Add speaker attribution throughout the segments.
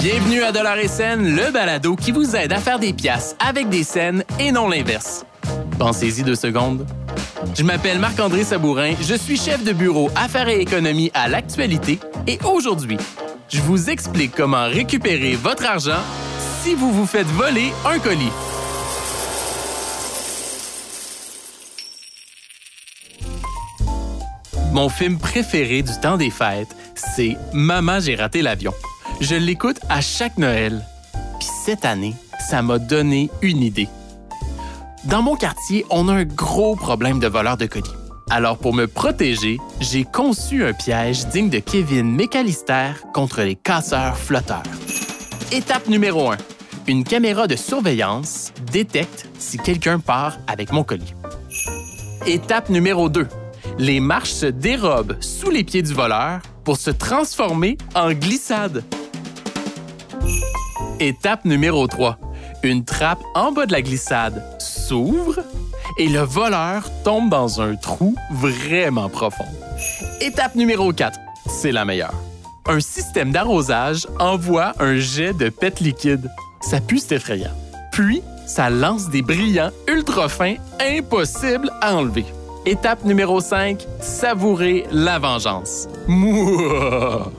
Speaker 1: Bienvenue à Dollar et Scène, le balado qui vous aide à faire des pièces avec des scènes et non l'inverse. Pensez-y deux secondes. Je m'appelle Marc-André Sabourin, je suis chef de bureau Affaires et économie à l'actualité et aujourd'hui, je vous explique comment récupérer votre argent si vous vous faites voler un colis. Mon film préféré du temps des fêtes, c'est Maman, j'ai raté l'avion. Je l'écoute à chaque Noël. Puis cette année, ça m'a donné une idée. Dans mon quartier, on a un gros problème de voleurs de colis. Alors pour me protéger, j'ai conçu un piège digne de Kevin McAllister contre les casseurs flotteurs. Étape numéro 1. Une caméra de surveillance détecte si quelqu'un part avec mon colis. Étape numéro 2 les marches se dérobent sous les pieds du voleur pour se transformer en glissade. Étape numéro 3. Une trappe en bas de la glissade s'ouvre et le voleur tombe dans un trou vraiment profond. Étape numéro 4. C'est la meilleure. Un système d'arrosage envoie un jet de pète liquide. Ça pue, c'est effrayant. Puis, ça lance des brillants ultra fins impossibles à enlever. Étape numéro 5, savourer la vengeance. Mouah!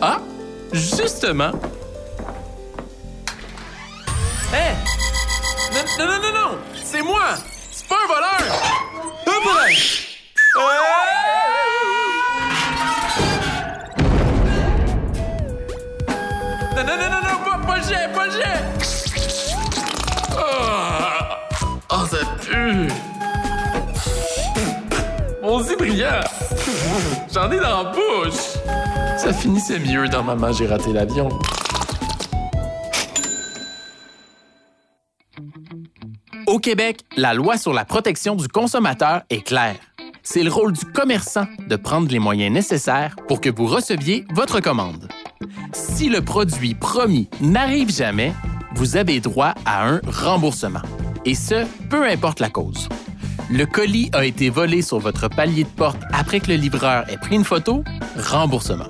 Speaker 1: Ah, justement. Hé! Non, non, non, non, c'est moi! C'est pas un voleur! J'en ai dans la bouche! Ça finissait mieux dans Maman, j'ai raté l'avion. Au Québec, la loi sur la protection du consommateur est claire. C'est le rôle du commerçant de prendre les moyens nécessaires pour que vous receviez votre commande. Si le produit promis n'arrive jamais, vous avez droit à un remboursement. Et ce, peu importe la cause. Le colis a été volé sur votre palier de porte après que le livreur ait pris une photo, remboursement.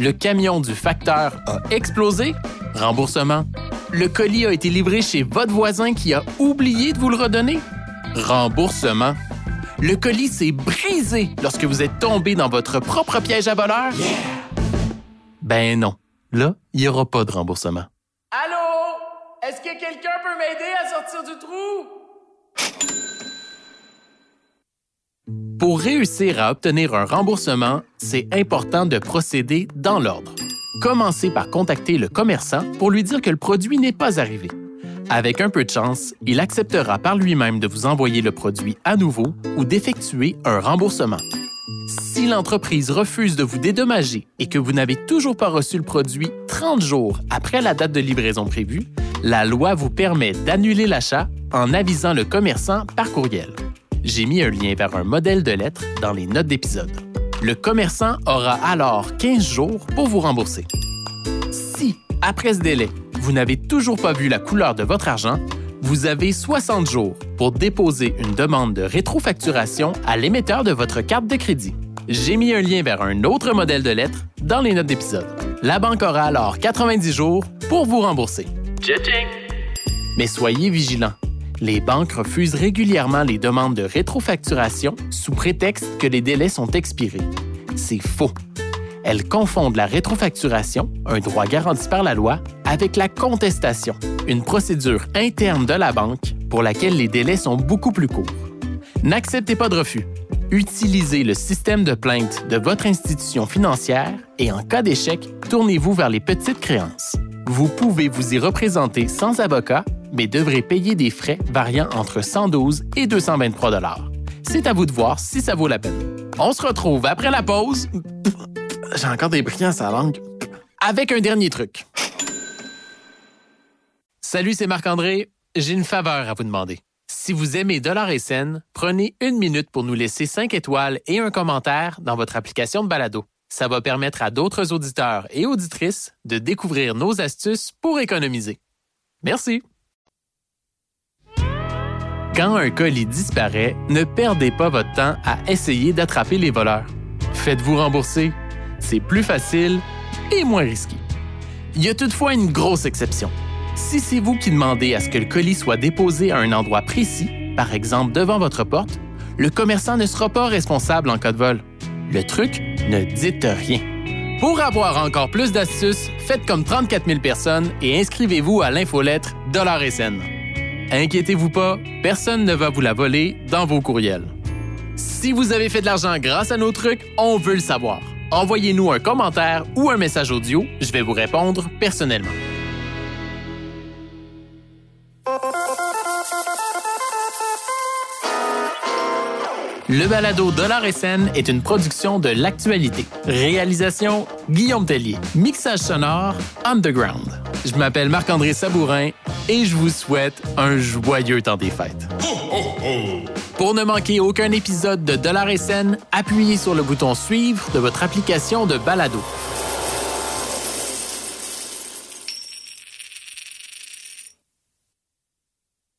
Speaker 1: Le camion du facteur a explosé, remboursement. Le colis a été livré chez votre voisin qui a oublié de vous le redonner, remboursement. Le colis s'est brisé lorsque vous êtes tombé dans votre propre piège à voleur. Ben non, là, il n'y aura pas de remboursement. Allô? Est-ce que quelqu'un peut m'aider à sortir du trou? Pour réussir à obtenir un remboursement, c'est important de procéder dans l'ordre. Commencez par contacter le commerçant pour lui dire que le produit n'est pas arrivé. Avec un peu de chance, il acceptera par lui-même de vous envoyer le produit à nouveau ou d'effectuer un remboursement. Si l'entreprise refuse de vous dédommager et que vous n'avez toujours pas reçu le produit 30 jours après la date de livraison prévue, la loi vous permet d'annuler l'achat en avisant le commerçant par courriel j'ai mis un lien vers un modèle de lettre dans les notes d'épisode. Le commerçant aura alors 15 jours pour vous rembourser. Si, après ce délai, vous n'avez toujours pas vu la couleur de votre argent, vous avez 60 jours pour déposer une demande de rétrofacturation à l'émetteur de votre carte de crédit. J'ai mis un lien vers un autre modèle de lettre dans les notes d'épisode. La banque aura alors 90 jours pour vous rembourser. Mais soyez vigilants les banques refusent régulièrement les demandes de rétrofacturation sous prétexte que les délais sont expirés. C'est faux. Elles confondent la rétrofacturation, un droit garanti par la loi, avec la contestation, une procédure interne de la banque pour laquelle les délais sont beaucoup plus courts. N'acceptez pas de refus. Utilisez le système de plainte de votre institution financière et en cas d'échec, tournez-vous vers les petites créances. Vous pouvez vous y représenter sans avocat mais devrez payer des frais variant entre 112 et 223 dollars. C'est à vous de voir si ça vaut la peine. On se retrouve après la pause. J'ai encore des brillants à la langue. Avec un dernier truc. Salut, c'est Marc-André. J'ai une faveur à vous demander. Si vous aimez Dollar et Scène, prenez une minute pour nous laisser 5 étoiles et un commentaire dans votre application de balado. Ça va permettre à d'autres auditeurs et auditrices de découvrir nos astuces pour économiser. Merci. Quand un colis disparaît, ne perdez pas votre temps à essayer d'attraper les voleurs. Faites-vous rembourser. C'est plus facile et moins risqué. Il y a toutefois une grosse exception. Si c'est vous qui demandez à ce que le colis soit déposé à un endroit précis, par exemple devant votre porte, le commerçant ne sera pas responsable en cas de vol. Le truc, ne dites rien. Pour avoir encore plus d'astuces, faites comme 34 000 personnes et inscrivez-vous à l'infolettre Dollar SN. Inquiétez-vous pas, personne ne va vous la voler dans vos courriels. Si vous avez fait de l'argent grâce à nos trucs, on veut le savoir. Envoyez-nous un commentaire ou un message audio, je vais vous répondre personnellement. Le balado Dollar SN est une production de l'actualité. Réalisation Guillaume Tellier. Mixage sonore Underground. Je m'appelle Marc-André Sabourin et je vous souhaite un joyeux temps des fêtes. Pour ne manquer aucun épisode de Dollar SN, appuyez sur le bouton Suivre de votre application de balado.